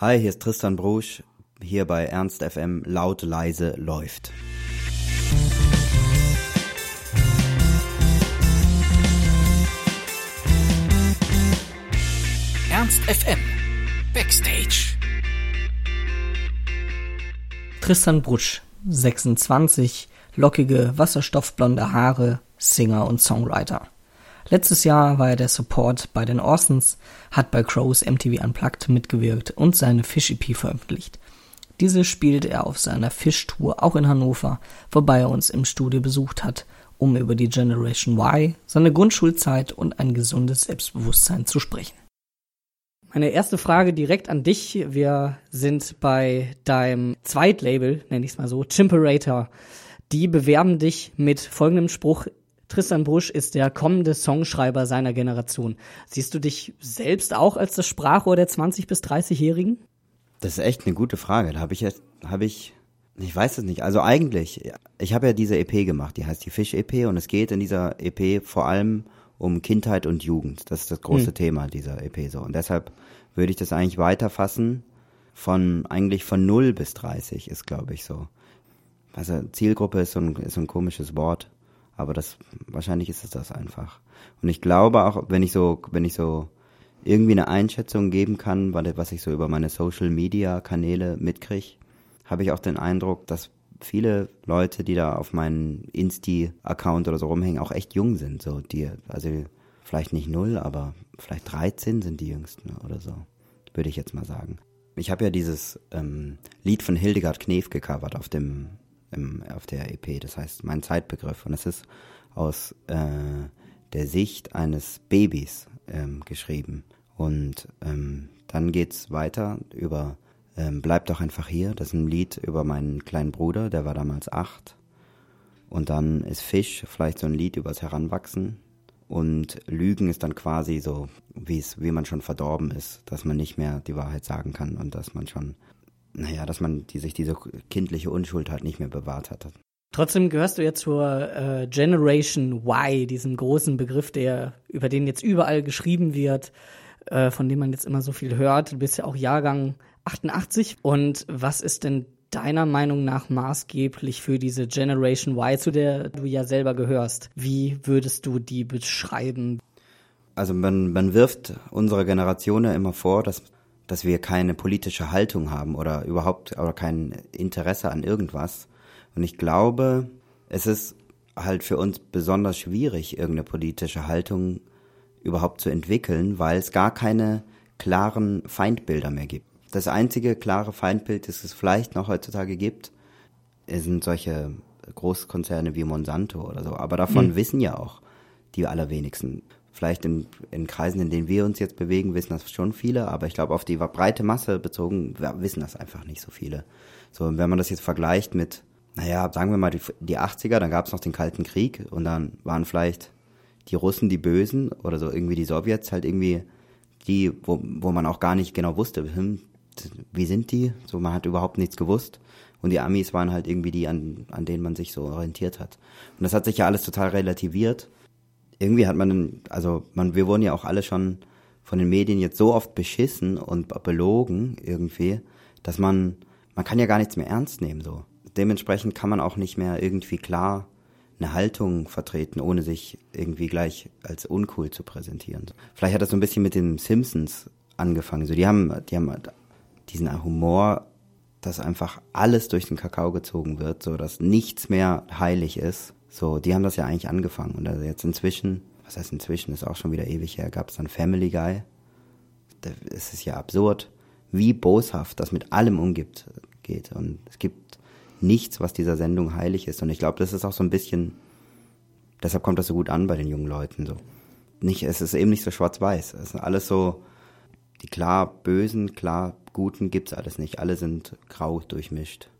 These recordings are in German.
Hi, hier ist Tristan Brusch, hier bei Ernst FM laut leise läuft. Ernst FM Backstage. Tristan Brutsch, 26, lockige, wasserstoffblonde Haare, Singer und Songwriter. Letztes Jahr war er der Support bei den Orsons, hat bei Crows MTV Unplugged mitgewirkt und seine Fish-EP veröffentlicht. Diese spielt er auf seiner Fish-Tour auch in Hannover, wobei er uns im Studio besucht hat, um über die Generation Y, seine Grundschulzeit und ein gesundes Selbstbewusstsein zu sprechen. Meine erste Frage direkt an dich. Wir sind bei deinem Zweitlabel, nenne ich es mal so, Chimperator. Die bewerben dich mit folgendem Spruch, Tristan Brusch ist der kommende Songschreiber seiner Generation. Siehst du dich selbst auch als das Sprachrohr der 20- bis 30-Jährigen? Das ist echt eine gute Frage. Da habe ich jetzt, habe ich, ich weiß es nicht. Also eigentlich, ich habe ja diese EP gemacht, die heißt die Fisch-EP und es geht in dieser EP vor allem um Kindheit und Jugend. Das ist das große hm. Thema dieser EP so. Und deshalb würde ich das eigentlich weiterfassen von, eigentlich von 0 bis 30 ist, glaube ich, so. Also Zielgruppe ist so ein, ist so ein komisches Wort. Aber das, wahrscheinlich ist es das einfach. Und ich glaube auch, wenn ich so, wenn ich so irgendwie eine Einschätzung geben kann, was ich so über meine Social Media Kanäle mitkriege, habe ich auch den Eindruck, dass viele Leute, die da auf meinen Insti-Account oder so rumhängen, auch echt jung sind. So, die, also vielleicht nicht null, aber vielleicht 13 sind die jüngsten oder so, würde ich jetzt mal sagen. Ich habe ja dieses ähm, Lied von Hildegard Knef gecovert auf dem im, auf der EP. Das heißt, mein Zeitbegriff. Und es ist aus äh, der Sicht eines Babys ähm, geschrieben. Und ähm, dann geht's weiter über ähm, Bleib doch einfach hier. Das ist ein Lied über meinen kleinen Bruder, der war damals acht. Und dann ist Fisch vielleicht so ein Lied übers Heranwachsen. Und Lügen ist dann quasi so, wie es, wie man schon verdorben ist, dass man nicht mehr die Wahrheit sagen kann und dass man schon naja, dass man die, sich diese kindliche Unschuld halt nicht mehr bewahrt hat. Trotzdem gehörst du ja zur äh, Generation Y, diesem großen Begriff, der über den jetzt überall geschrieben wird, äh, von dem man jetzt immer so viel hört. Du bist ja auch Jahrgang 88. Und was ist denn deiner Meinung nach maßgeblich für diese Generation Y, zu der du ja selber gehörst? Wie würdest du die beschreiben? Also man, man wirft unserer Generation ja immer vor, dass dass wir keine politische Haltung haben oder überhaupt oder kein Interesse an irgendwas. Und ich glaube, es ist halt für uns besonders schwierig, irgendeine politische Haltung überhaupt zu entwickeln, weil es gar keine klaren Feindbilder mehr gibt. Das einzige klare Feindbild, das es vielleicht noch heutzutage gibt, sind solche Großkonzerne wie Monsanto oder so. Aber davon mhm. wissen ja auch die allerwenigsten vielleicht in, in Kreisen, in denen wir uns jetzt bewegen, wissen das schon viele, aber ich glaube, auf die breite Masse bezogen wissen das einfach nicht so viele. So, und wenn man das jetzt vergleicht mit, naja, sagen wir mal die, die 80er, dann gab es noch den Kalten Krieg und dann waren vielleicht die Russen die Bösen oder so irgendwie die Sowjets halt irgendwie die, wo, wo man auch gar nicht genau wusste, hm, wie sind die? So, man hat überhaupt nichts gewusst. Und die Amis waren halt irgendwie die, an, an denen man sich so orientiert hat. Und das hat sich ja alles total relativiert irgendwie hat man, also man, wir wurden ja auch alle schon von den Medien jetzt so oft beschissen und belogen irgendwie, dass man, man kann ja gar nichts mehr ernst nehmen so. Dementsprechend kann man auch nicht mehr irgendwie klar eine Haltung vertreten, ohne sich irgendwie gleich als uncool zu präsentieren. Vielleicht hat das so ein bisschen mit den Simpsons angefangen. So, die haben, die haben diesen Humor, dass einfach alles durch den Kakao gezogen wird, so dass nichts mehr heilig ist. So, die haben das ja eigentlich angefangen. Und also jetzt inzwischen, was heißt inzwischen, ist auch schon wieder ewig her, gab es dann Family Guy. Da ist es ja absurd, wie boshaft das mit allem umgibt geht. Und es gibt nichts, was dieser Sendung heilig ist. Und ich glaube, das ist auch so ein bisschen, deshalb kommt das so gut an bei den jungen Leuten. So. Nicht, es ist eben nicht so schwarz-weiß. Es ist alles so, die klar Bösen, klar Guten gibt's alles nicht. Alle sind grau durchmischt.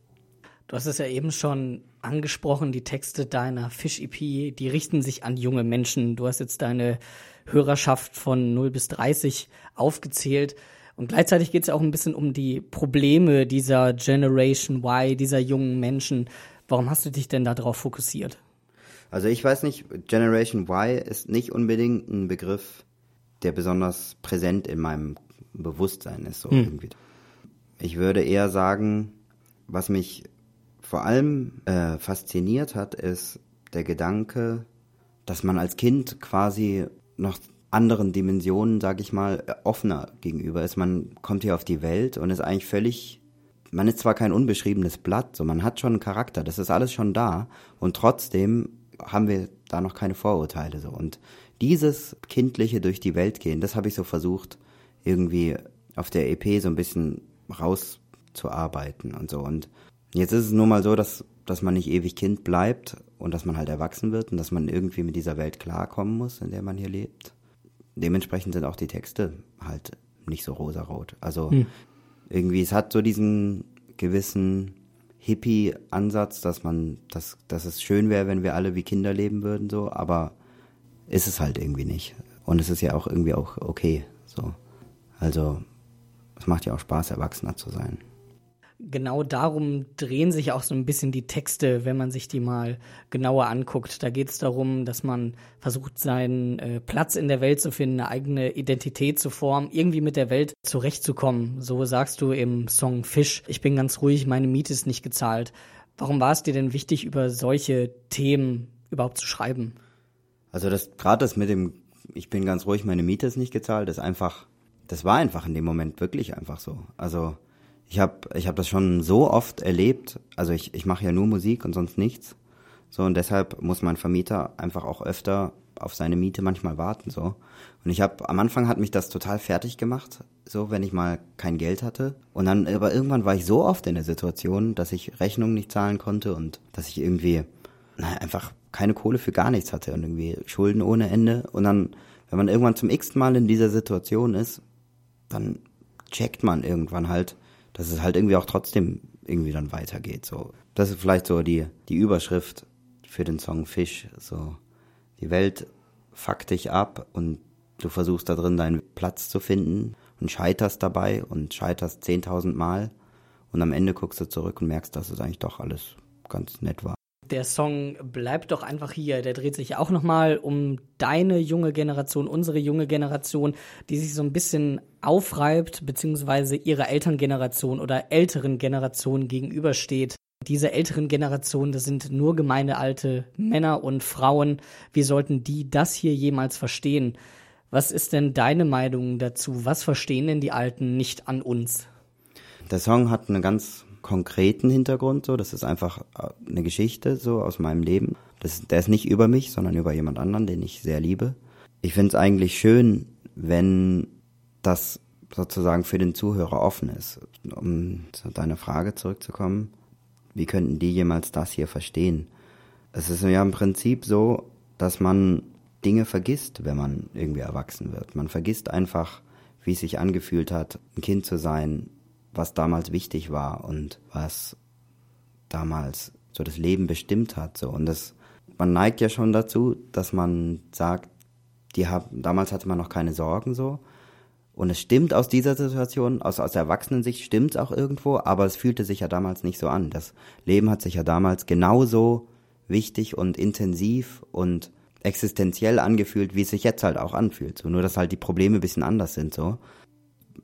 Du hast es ja eben schon angesprochen, die Texte deiner Fish-EP, die richten sich an junge Menschen. Du hast jetzt deine Hörerschaft von 0 bis 30 aufgezählt. Und gleichzeitig geht es ja auch ein bisschen um die Probleme dieser Generation Y, dieser jungen Menschen. Warum hast du dich denn darauf fokussiert? Also ich weiß nicht, Generation Y ist nicht unbedingt ein Begriff, der besonders präsent in meinem Bewusstsein ist. So hm. irgendwie Ich würde eher sagen, was mich vor allem äh, fasziniert hat, ist der Gedanke, dass man als Kind quasi noch anderen Dimensionen, sag ich mal, offener gegenüber ist. Man kommt hier auf die Welt und ist eigentlich völlig, man ist zwar kein unbeschriebenes Blatt, so man hat schon einen Charakter, das ist alles schon da und trotzdem haben wir da noch keine Vorurteile so und dieses kindliche durch die Welt gehen, das habe ich so versucht irgendwie auf der EP so ein bisschen rauszuarbeiten und so und jetzt ist es nur mal so, dass dass man nicht ewig Kind bleibt und dass man halt erwachsen wird und dass man irgendwie mit dieser Welt klarkommen muss, in der man hier lebt. Dementsprechend sind auch die Texte halt nicht so rosarot. Also hm. irgendwie, es hat so diesen gewissen Hippie-Ansatz, dass man, dass, dass es schön wäre, wenn wir alle wie Kinder leben würden, so, aber ist es halt irgendwie nicht. Und es ist ja auch irgendwie auch okay, so. Also, es macht ja auch Spaß, Erwachsener zu sein genau darum drehen sich auch so ein bisschen die Texte, wenn man sich die mal genauer anguckt. Da geht es darum, dass man versucht, seinen äh, Platz in der Welt zu finden, eine eigene Identität zu formen, irgendwie mit der Welt zurechtzukommen. So sagst du im Song Fisch, ich bin ganz ruhig, meine Miete ist nicht gezahlt. Warum war es dir denn wichtig, über solche Themen überhaupt zu schreiben? Also das gerade das mit dem ich bin ganz ruhig, meine Miete ist nicht gezahlt, ist einfach das war einfach in dem Moment wirklich einfach so. Also ich habe ich hab das schon so oft erlebt. Also ich, ich mache ja nur Musik und sonst nichts. So und deshalb muss mein Vermieter einfach auch öfter auf seine Miete manchmal warten so. Und ich habe am Anfang hat mich das total fertig gemacht, so wenn ich mal kein Geld hatte. Und dann aber irgendwann war ich so oft in der Situation, dass ich Rechnungen nicht zahlen konnte und dass ich irgendwie na, einfach keine Kohle für gar nichts hatte und irgendwie Schulden ohne Ende. Und dann, wenn man irgendwann zum x Mal in dieser Situation ist, dann checkt man irgendwann halt, dass es halt irgendwie auch trotzdem irgendwie dann weitergeht. So, das ist vielleicht so die die Überschrift für den Song Fisch. So, die Welt fuckt dich ab und du versuchst da drin deinen Platz zu finden und scheiterst dabei und scheiterst 10.000 Mal und am Ende guckst du zurück und merkst, dass es eigentlich doch alles ganz nett war der Song bleibt doch einfach hier. Der dreht sich auch nochmal um deine junge Generation, unsere junge Generation, die sich so ein bisschen aufreibt, beziehungsweise ihrer Elterngeneration oder älteren Generation gegenübersteht. Diese älteren Generationen, das sind nur gemeine alte Männer und Frauen. Wie sollten die das hier jemals verstehen? Was ist denn deine Meinung dazu? Was verstehen denn die Alten nicht an uns? Der Song hat eine ganz konkreten Hintergrund so. Das ist einfach äh, eine Geschichte so aus meinem Leben. Das, der ist nicht über mich, sondern über jemand anderen, den ich sehr liebe. Ich finde es eigentlich schön, wenn das sozusagen für den Zuhörer offen ist. Um zu deiner Frage zurückzukommen, wie könnten die jemals das hier verstehen? Es ist ja im Prinzip so, dass man Dinge vergisst, wenn man irgendwie erwachsen wird. Man vergisst einfach, wie es sich angefühlt hat, ein Kind zu sein, was damals wichtig war und was damals so das Leben bestimmt hat. So. Und das, man neigt ja schon dazu, dass man sagt, die haben, damals hatte man noch keine Sorgen so. Und es stimmt aus dieser Situation, aus, aus der Erwachsenensicht stimmt es auch irgendwo, aber es fühlte sich ja damals nicht so an. Das Leben hat sich ja damals genauso wichtig und intensiv und existenziell angefühlt, wie es sich jetzt halt auch anfühlt. So, nur dass halt die Probleme ein bisschen anders sind so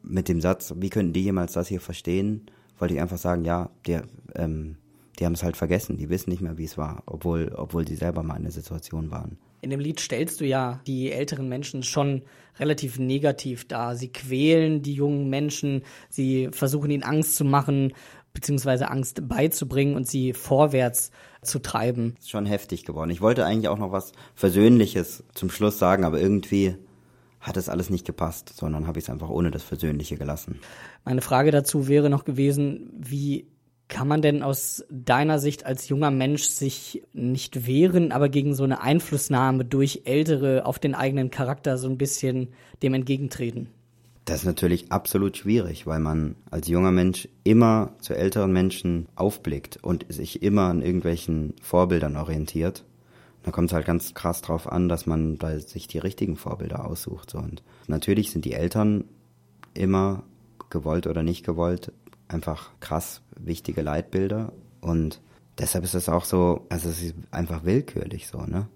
mit dem Satz, wie könnten die jemals das hier verstehen, wollte ich einfach sagen, ja, die, ähm, die haben es halt vergessen, die wissen nicht mehr, wie es war, obwohl, obwohl sie selber mal in der Situation waren. In dem Lied stellst du ja die älteren Menschen schon relativ negativ dar. Sie quälen die jungen Menschen, sie versuchen ihnen Angst zu machen, beziehungsweise Angst beizubringen und sie vorwärts zu treiben. Ist schon heftig geworden. Ich wollte eigentlich auch noch was Versöhnliches zum Schluss sagen, aber irgendwie hat es alles nicht gepasst, sondern habe ich es einfach ohne das Versöhnliche gelassen. Meine Frage dazu wäre noch gewesen, wie kann man denn aus deiner Sicht als junger Mensch sich nicht wehren, aber gegen so eine Einflussnahme durch Ältere auf den eigenen Charakter so ein bisschen dem entgegentreten? Das ist natürlich absolut schwierig, weil man als junger Mensch immer zu älteren Menschen aufblickt und sich immer an irgendwelchen Vorbildern orientiert. Da kommt es halt ganz krass drauf an, dass man da sich die richtigen Vorbilder aussucht. So. Und natürlich sind die Eltern immer gewollt oder nicht gewollt einfach krass wichtige Leitbilder und deshalb ist es auch so, also es ist einfach willkürlich so, ne?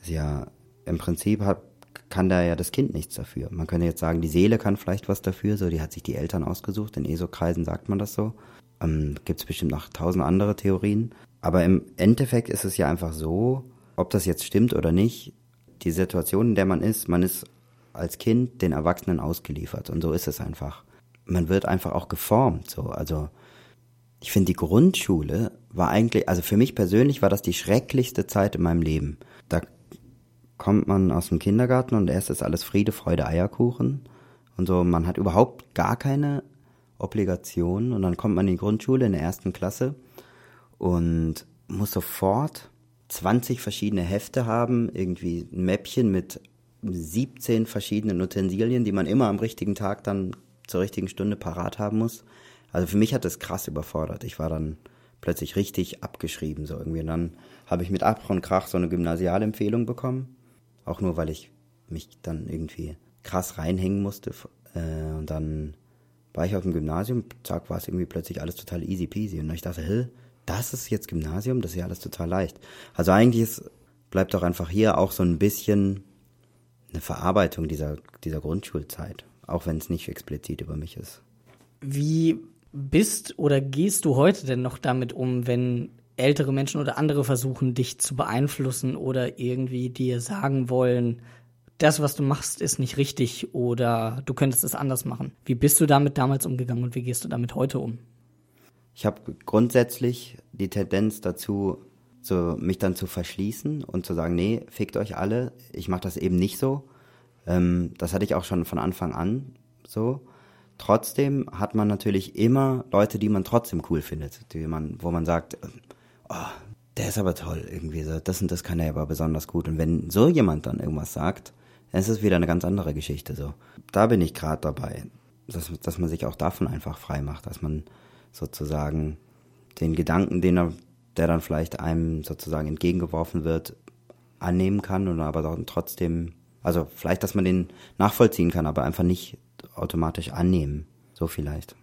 Ist ja im Prinzip hat kann da ja das Kind nichts dafür. Man könnte jetzt sagen, die Seele kann vielleicht was dafür, so die hat sich die Eltern ausgesucht, in ESO-Kreisen sagt man das so. Ähm, Gibt es bestimmt noch tausend andere Theorien. Aber im Endeffekt ist es ja einfach so, ob das jetzt stimmt oder nicht, die Situation, in der man ist, man ist als Kind den Erwachsenen ausgeliefert und so ist es einfach. Man wird einfach auch geformt, so. Also, ich finde, die Grundschule war eigentlich, also für mich persönlich war das die schrecklichste Zeit in meinem Leben. Da kommt man aus dem Kindergarten und erst ist alles Friede, Freude, Eierkuchen und so. Man hat überhaupt gar keine Obligationen und dann kommt man in die Grundschule in der ersten Klasse und muss sofort 20 verschiedene Hefte haben, irgendwie ein Mäppchen mit 17 verschiedenen Utensilien, die man immer am richtigen Tag dann zur richtigen Stunde parat haben muss. Also für mich hat das krass überfordert. Ich war dann plötzlich richtig abgeschrieben so irgendwie. Und dann habe ich mit Ach und Krach so eine Gymnasialempfehlung bekommen. Auch nur, weil ich mich dann irgendwie krass reinhängen musste. Äh, und dann war ich auf dem Gymnasium, zack, war es irgendwie plötzlich alles total easy peasy. Und ich dachte, hä, das ist jetzt Gymnasium, das ist ja alles total leicht. Also eigentlich ist, bleibt doch einfach hier auch so ein bisschen eine Verarbeitung dieser, dieser Grundschulzeit, auch wenn es nicht explizit über mich ist. Wie bist oder gehst du heute denn noch damit um, wenn ältere Menschen oder andere versuchen, dich zu beeinflussen oder irgendwie dir sagen wollen, das, was du machst, ist nicht richtig oder du könntest es anders machen. Wie bist du damit damals umgegangen und wie gehst du damit heute um? Ich habe grundsätzlich die Tendenz dazu, so, mich dann zu verschließen und zu sagen, nee, fickt euch alle, ich mache das eben nicht so. Ähm, das hatte ich auch schon von Anfang an so. Trotzdem hat man natürlich immer Leute, die man trotzdem cool findet, die man, wo man sagt, oh, der ist aber toll irgendwie so, das und das kann er aber besonders gut. Und wenn so jemand dann irgendwas sagt, dann ist es wieder eine ganz andere Geschichte so. Da bin ich gerade dabei, dass, dass man sich auch davon einfach frei macht, dass man sozusagen den Gedanken, den er, der dann vielleicht einem sozusagen entgegengeworfen wird, annehmen kann und aber dann trotzdem, also vielleicht, dass man den nachvollziehen kann, aber einfach nicht automatisch annehmen. So vielleicht.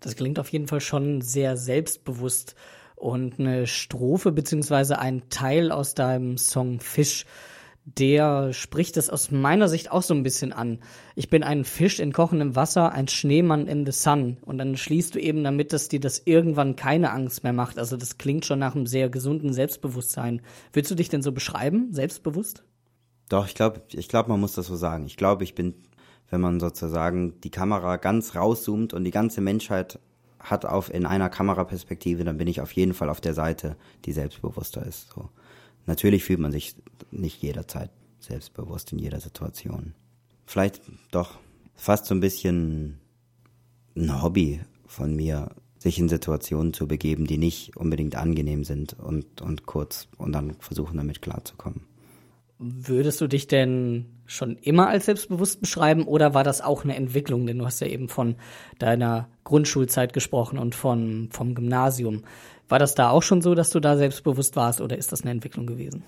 Das klingt auf jeden Fall schon sehr selbstbewusst. Und eine Strophe beziehungsweise ein Teil aus deinem Song Fisch der spricht es aus meiner Sicht auch so ein bisschen an. Ich bin ein Fisch in kochendem Wasser, ein Schneemann in the sun. Und dann schließt du eben damit, dass dir das irgendwann keine Angst mehr macht. Also das klingt schon nach einem sehr gesunden Selbstbewusstsein. Willst du dich denn so beschreiben, selbstbewusst? Doch, ich glaube, ich glaube, man muss das so sagen. Ich glaube, ich bin, wenn man sozusagen die Kamera ganz rauszoomt und die ganze Menschheit hat auf in einer Kameraperspektive, dann bin ich auf jeden Fall auf der Seite, die selbstbewusster ist. So. Natürlich fühlt man sich nicht jederzeit selbstbewusst in jeder Situation. Vielleicht doch fast so ein bisschen ein Hobby von mir, sich in Situationen zu begeben, die nicht unbedingt angenehm sind und, und kurz und dann versuchen damit klarzukommen. Würdest du dich denn schon immer als selbstbewusst beschreiben oder war das auch eine Entwicklung? Denn du hast ja eben von deiner Grundschulzeit gesprochen und von, vom Gymnasium. War das da auch schon so, dass du da selbstbewusst warst oder ist das eine Entwicklung gewesen?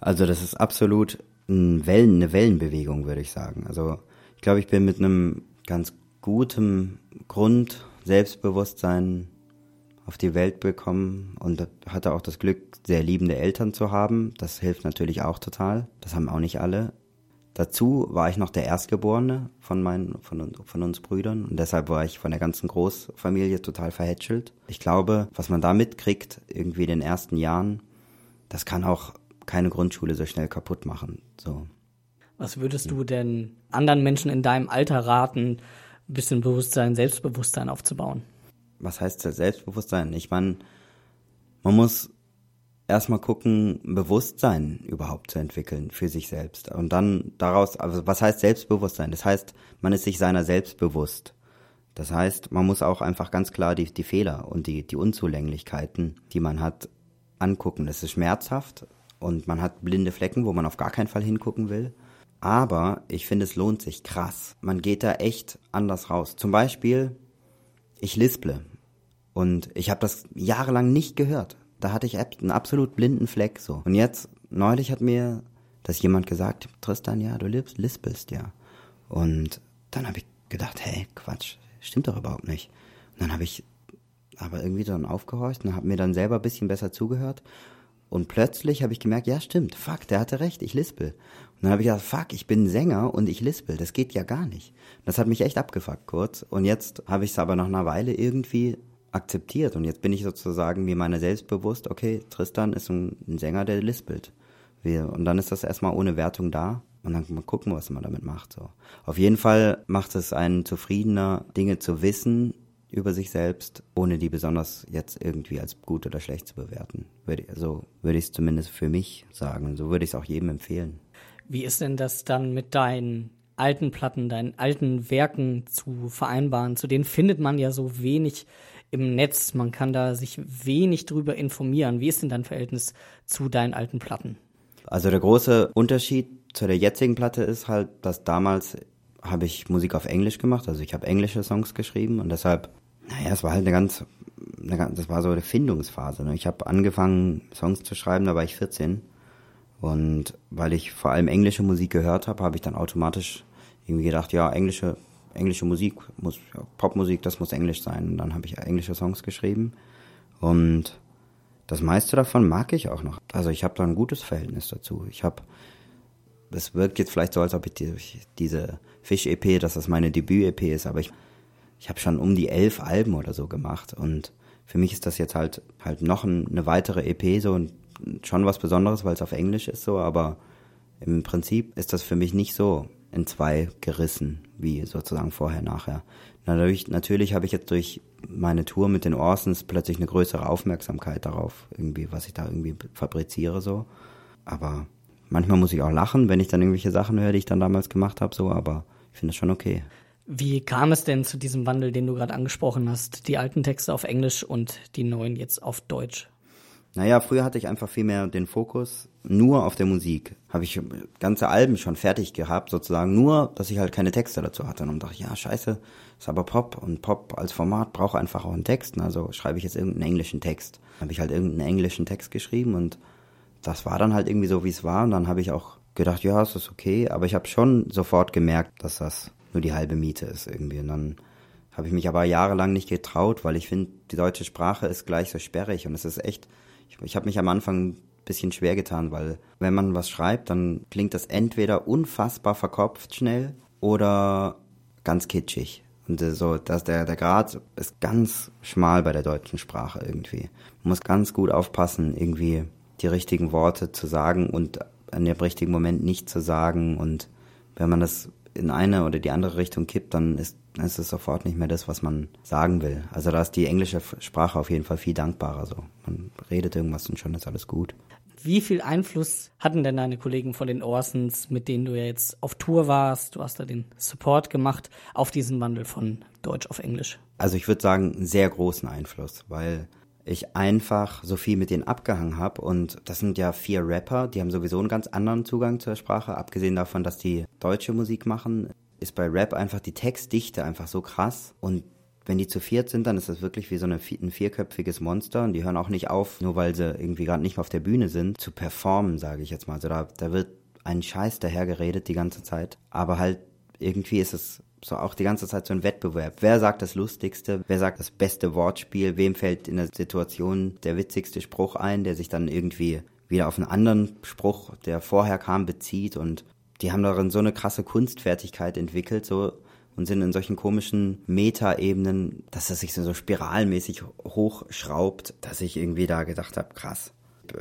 Also das ist absolut ein Wellen, eine Wellenbewegung, würde ich sagen. Also ich glaube, ich bin mit einem ganz guten Grund Selbstbewusstsein auf die Welt bekommen und hatte auch das Glück, sehr liebende Eltern zu haben. Das hilft natürlich auch total. Das haben auch nicht alle. Dazu war ich noch der Erstgeborene von, meinen, von, von uns Brüdern und deshalb war ich von der ganzen Großfamilie total verhätschelt. Ich glaube, was man da mitkriegt, irgendwie in den ersten Jahren, das kann auch keine Grundschule so schnell kaputt machen. So. Was würdest du denn anderen Menschen in deinem Alter raten, ein bisschen Bewusstsein, Selbstbewusstsein aufzubauen? Was heißt Selbstbewusstsein? Ich meine, man muss erstmal gucken, Bewusstsein überhaupt zu entwickeln für sich selbst. Und dann daraus, also was heißt Selbstbewusstsein? Das heißt, man ist sich seiner selbst bewusst. Das heißt, man muss auch einfach ganz klar die, die Fehler und die, die Unzulänglichkeiten, die man hat, angucken. Das ist schmerzhaft und man hat blinde Flecken, wo man auf gar keinen Fall hingucken will. Aber ich finde, es lohnt sich krass. Man geht da echt anders raus. Zum Beispiel, ich lisple. Und ich habe das jahrelang nicht gehört. Da hatte ich einen absolut blinden Fleck so. Und jetzt, neulich hat mir das jemand gesagt, Tristan, ja, du lispelst, ja. Und dann habe ich gedacht, hey, Quatsch, stimmt doch überhaupt nicht. Und dann habe ich aber irgendwie dann aufgehorcht und habe mir dann selber ein bisschen besser zugehört. Und plötzlich habe ich gemerkt, ja, stimmt, fuck, der hatte recht, ich lispel. dann habe ich gedacht, fuck, ich bin Sänger und ich lispel, das geht ja gar nicht. Das hat mich echt abgefuckt kurz. Und jetzt habe ich es aber nach einer Weile irgendwie akzeptiert. Und jetzt bin ich sozusagen mir meiner selbst bewusst, okay, Tristan ist ein, ein Sänger, der lispelt. Wir, und dann ist das erstmal ohne Wertung da. Und dann mal gucken, was man damit macht. So. Auf jeden Fall macht es einen zufriedener, Dinge zu wissen über sich selbst, ohne die besonders jetzt irgendwie als gut oder schlecht zu bewerten. Würde, so würde ich es zumindest für mich sagen. Und so würde ich es auch jedem empfehlen. Wie ist denn das dann mit deinen alten Platten, deinen alten Werken zu vereinbaren? Zu denen findet man ja so wenig im Netz. Man kann da sich wenig drüber informieren. Wie ist denn dein Verhältnis zu deinen alten Platten? Also der große Unterschied zu der jetzigen Platte ist halt, dass damals habe ich Musik auf Englisch gemacht, also ich habe englische Songs geschrieben und deshalb, naja, es war halt eine ganz, eine ganz das war so eine Findungsphase. Ne? Ich habe angefangen, Songs zu schreiben, da war ich 14 und weil ich vor allem englische Musik gehört habe, habe ich dann automatisch irgendwie gedacht, ja, englische, englische Musik muss, ja, Popmusik, das muss Englisch sein. Und dann habe ich englische Songs geschrieben und das meiste davon mag ich auch noch. Also ich habe da ein gutes Verhältnis dazu. Ich habe, es wirkt jetzt vielleicht so, als ob ich die, diese Fisch-EP, dass das meine Debüt-EP ist, aber ich, ich habe schon um die elf Alben oder so gemacht und für mich ist das jetzt halt halt noch ein, eine weitere EP so und schon was Besonderes, weil es auf Englisch ist so, aber im Prinzip ist das für mich nicht so in zwei gerissen, wie sozusagen vorher, nachher. Natürlich, natürlich habe ich jetzt durch meine Tour mit den Orsons plötzlich eine größere Aufmerksamkeit darauf, irgendwie, was ich da irgendwie fabriziere, so. Aber manchmal muss ich auch lachen, wenn ich dann irgendwelche Sachen höre, die ich dann damals gemacht habe, so, aber ich finde das schon okay. Wie kam es denn zu diesem Wandel, den du gerade angesprochen hast? Die alten Texte auf Englisch und die neuen jetzt auf Deutsch? Naja, früher hatte ich einfach viel mehr den Fokus nur auf der Musik. Habe ich ganze Alben schon fertig gehabt, sozusagen, nur, dass ich halt keine Texte dazu hatte. Und dachte ja, scheiße, ist aber Pop und Pop als Format braucht einfach auch einen Text. Also schreibe ich jetzt irgendeinen englischen Text. Habe ich halt irgendeinen englischen Text geschrieben und das war dann halt irgendwie so, wie es war. Und dann habe ich auch gedacht, ja, es ist okay. Aber ich habe schon sofort gemerkt, dass das nur die halbe Miete ist irgendwie. Und dann habe ich mich aber jahrelang nicht getraut, weil ich finde, die deutsche Sprache ist gleich so sperrig und es ist echt ich, ich habe mich am Anfang ein bisschen schwer getan, weil wenn man was schreibt, dann klingt das entweder unfassbar verkopft schnell oder ganz kitschig. Und äh, so, dass der, der Grad ist ganz schmal bei der deutschen Sprache irgendwie. Man muss ganz gut aufpassen, irgendwie die richtigen Worte zu sagen und an dem richtigen Moment nicht zu sagen. Und wenn man das in eine oder die andere Richtung kippt, dann ist, ist es sofort nicht mehr das, was man sagen will. Also da ist die englische Sprache auf jeden Fall viel dankbarer. So. Man redet irgendwas und schon ist alles gut. Wie viel Einfluss hatten denn deine Kollegen von den Orsons, mit denen du ja jetzt auf Tour warst, du hast da den Support gemacht, auf diesen Wandel von Deutsch auf Englisch? Also ich würde sagen, einen sehr großen Einfluss, weil ich einfach so viel mit denen abgehangen habe. Und das sind ja vier Rapper, die haben sowieso einen ganz anderen Zugang zur Sprache. Abgesehen davon, dass die deutsche Musik machen, ist bei Rap einfach die Textdichte einfach so krass. Und wenn die zu viert sind, dann ist das wirklich wie so eine, ein vierköpfiges Monster und die hören auch nicht auf, nur weil sie irgendwie gerade nicht mehr auf der Bühne sind, zu performen, sage ich jetzt mal. Also da, da wird ein Scheiß dahergeredet die ganze Zeit. Aber halt irgendwie ist es so auch die ganze Zeit so ein Wettbewerb. Wer sagt das Lustigste? Wer sagt das beste Wortspiel? Wem fällt in der Situation der witzigste Spruch ein, der sich dann irgendwie wieder auf einen anderen Spruch, der vorher kam, bezieht und die haben darin so eine krasse Kunstfertigkeit entwickelt, so und sind in solchen komischen Metaebenen, dass das sich so spiralmäßig hochschraubt, dass ich irgendwie da gedacht habe, krass.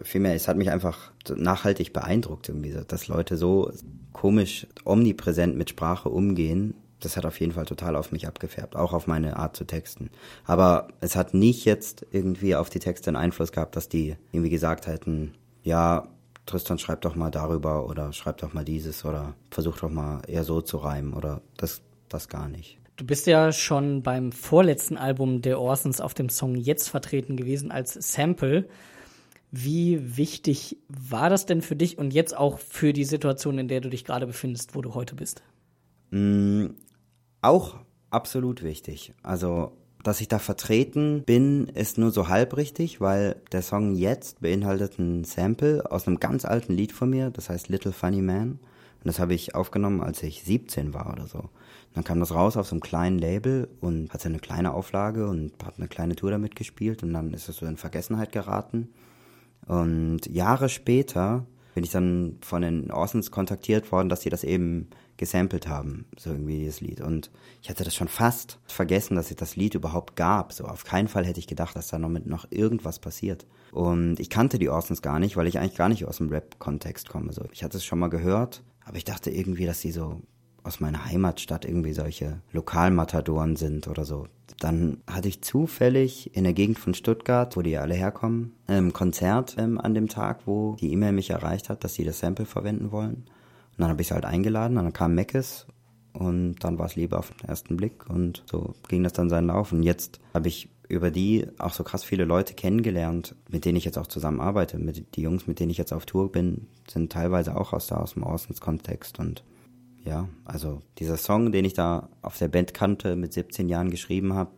Vielmehr, es hat mich einfach nachhaltig beeindruckt, irgendwie, dass Leute so komisch omnipräsent mit Sprache umgehen das hat auf jeden Fall total auf mich abgefärbt, auch auf meine Art zu texten. Aber es hat nicht jetzt irgendwie auf die Texte einen Einfluss gehabt, dass die irgendwie gesagt hätten, ja, Tristan schreib doch mal darüber oder schreib doch mal dieses oder versuch doch mal eher so zu reimen oder das, das gar nicht. Du bist ja schon beim vorletzten Album der Orsons auf dem Song Jetzt vertreten gewesen als Sample. Wie wichtig war das denn für dich und jetzt auch für die Situation, in der du dich gerade befindest, wo du heute bist? Mm, auch absolut wichtig. Also, dass ich da vertreten bin, ist nur so halb richtig, weil der Song jetzt beinhaltet ein Sample aus einem ganz alten Lied von mir, das heißt Little Funny Man. Und das habe ich aufgenommen, als ich 17 war oder so. Dann kam das raus auf so einem kleinen Label und hatte eine kleine Auflage und hat eine kleine Tour damit gespielt und dann ist es so in Vergessenheit geraten. Und Jahre später bin ich dann von den Orsons kontaktiert worden, dass sie das eben gesampelt haben, so irgendwie dieses Lied. Und ich hatte das schon fast vergessen, dass es das Lied überhaupt gab. So auf keinen Fall hätte ich gedacht, dass da noch mit noch irgendwas passiert. Und ich kannte die Orsons gar nicht, weil ich eigentlich gar nicht aus dem Rap-Kontext komme. So, ich hatte es schon mal gehört, aber ich dachte irgendwie, dass sie so aus meiner Heimatstadt irgendwie solche Lokalmatadoren sind oder so. Dann hatte ich zufällig in der Gegend von Stuttgart, wo die alle herkommen, ein Konzert ähm, an dem Tag, wo die E-Mail mich erreicht hat, dass sie das Sample verwenden wollen. Und dann habe ich sie halt eingeladen, und dann kam Meckes und dann war es Liebe auf den ersten Blick und so ging das dann seinen Lauf. Und jetzt habe ich über die auch so krass viele Leute kennengelernt, mit denen ich jetzt auch zusammenarbeite. Mit, die Jungs, mit denen ich jetzt auf Tour bin, sind teilweise auch aus, da, aus dem Orsons-Kontext und ja, also dieser Song, den ich da auf der Band kannte, mit 17 Jahren geschrieben habe,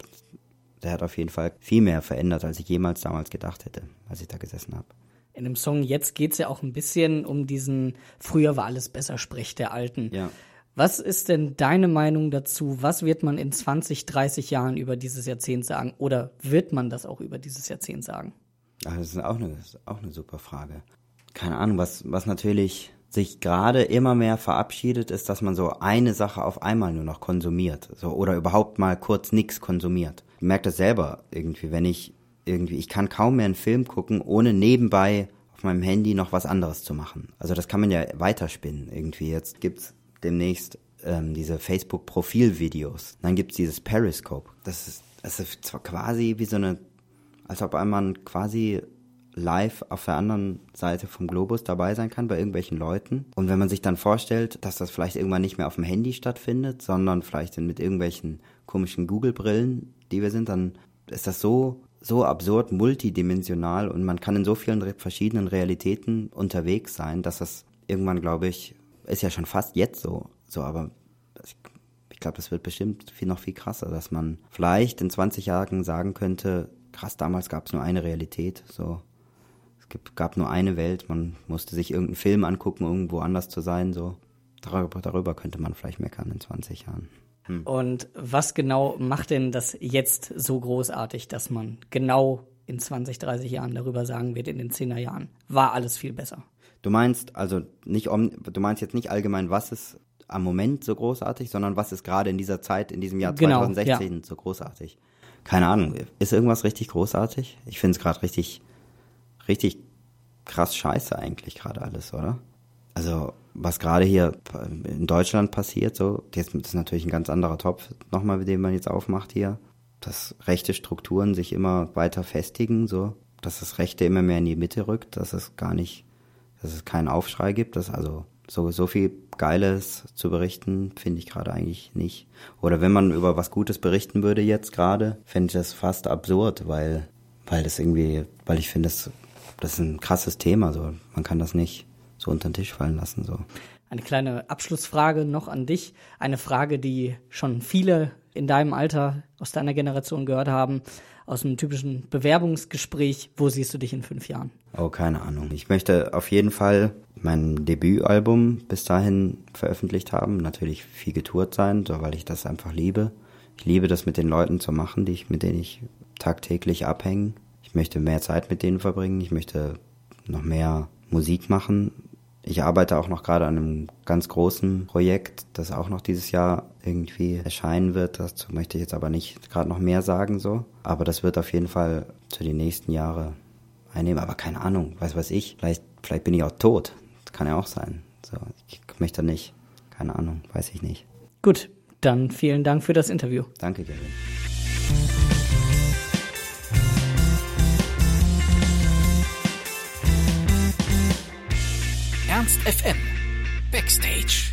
der hat auf jeden Fall viel mehr verändert, als ich jemals damals gedacht hätte, als ich da gesessen habe. In dem Song jetzt geht es ja auch ein bisschen um diesen Früher war alles besser, Sprech der Alten. Ja. Was ist denn deine Meinung dazu? Was wird man in 20, 30 Jahren über dieses Jahrzehnt sagen? Oder wird man das auch über dieses Jahrzehnt sagen? Ach, das ist auch eine, ist auch eine super Frage. Keine Ahnung, was, was natürlich sich gerade immer mehr verabschiedet, ist, dass man so eine Sache auf einmal nur noch konsumiert. So, oder überhaupt mal kurz nichts konsumiert. Ich merke das selber irgendwie, wenn ich irgendwie, ich kann kaum mehr einen Film gucken, ohne nebenbei auf meinem Handy noch was anderes zu machen. Also das kann man ja weiterspinnen irgendwie. Jetzt gibt's demnächst ähm, diese Facebook-Profilvideos. Dann gibt's dieses Periscope. Das ist, das ist zwar quasi wie so eine, als ob man quasi live auf der anderen Seite vom Globus dabei sein kann bei irgendwelchen Leuten. Und wenn man sich dann vorstellt, dass das vielleicht irgendwann nicht mehr auf dem Handy stattfindet, sondern vielleicht mit irgendwelchen komischen Google-Brillen, die wir sind, dann ist das so so absurd multidimensional und man kann in so vielen verschiedenen Realitäten unterwegs sein, dass das irgendwann, glaube ich, ist ja schon fast jetzt so, so, aber ich, ich glaube, das wird bestimmt viel noch viel krasser, dass man vielleicht in 20 Jahren sagen könnte, krass, damals gab es nur eine Realität, so gab nur eine Welt, man musste sich irgendeinen Film angucken, irgendwo anders zu sein, so. Darüber, darüber könnte man vielleicht meckern in 20 Jahren. Hm. Und was genau macht denn das jetzt so großartig, dass man genau in 20, 30 Jahren darüber sagen wird, in den 10er Jahren, war alles viel besser? Du meinst also nicht, du meinst jetzt nicht allgemein, was ist am Moment so großartig, sondern was ist gerade in dieser Zeit, in diesem Jahr genau, 2016 ja. so großartig? Keine Ahnung. Ist irgendwas richtig großartig? Ich finde es gerade richtig richtig krass scheiße eigentlich gerade alles, oder? Also, was gerade hier in Deutschland passiert, so, jetzt ist natürlich ein ganz anderer Topf nochmal, dem man jetzt aufmacht hier, dass rechte Strukturen sich immer weiter festigen, so, dass das Rechte immer mehr in die Mitte rückt, dass es gar nicht, dass es keinen Aufschrei gibt, dass also so, so viel Geiles zu berichten, finde ich gerade eigentlich nicht. Oder wenn man über was Gutes berichten würde jetzt gerade, fände ich das fast absurd, weil, weil das irgendwie, weil ich finde, das das ist ein krasses Thema. So. Man kann das nicht so unter den Tisch fallen lassen. So. Eine kleine Abschlussfrage noch an dich. Eine Frage, die schon viele in deinem Alter aus deiner Generation gehört haben, aus einem typischen Bewerbungsgespräch. Wo siehst du dich in fünf Jahren? Oh, keine Ahnung. Ich möchte auf jeden Fall mein Debütalbum bis dahin veröffentlicht haben. Natürlich viel getourt sein, so, weil ich das einfach liebe. Ich liebe das mit den Leuten zu machen, die ich, mit denen ich tagtäglich abhänge. Ich möchte mehr Zeit mit denen verbringen. Ich möchte noch mehr Musik machen. Ich arbeite auch noch gerade an einem ganz großen Projekt, das auch noch dieses Jahr irgendwie erscheinen wird. Dazu möchte ich jetzt aber nicht gerade noch mehr sagen so. Aber das wird auf jeden Fall zu den nächsten Jahren einnehmen. Aber keine Ahnung, weiß was ich. Vielleicht, vielleicht bin ich auch tot. Das kann ja auch sein. So, ich möchte nicht. Keine Ahnung, weiß ich nicht. Gut, dann vielen Dank für das Interview. Danke, Gavin. Ernst FM Backstage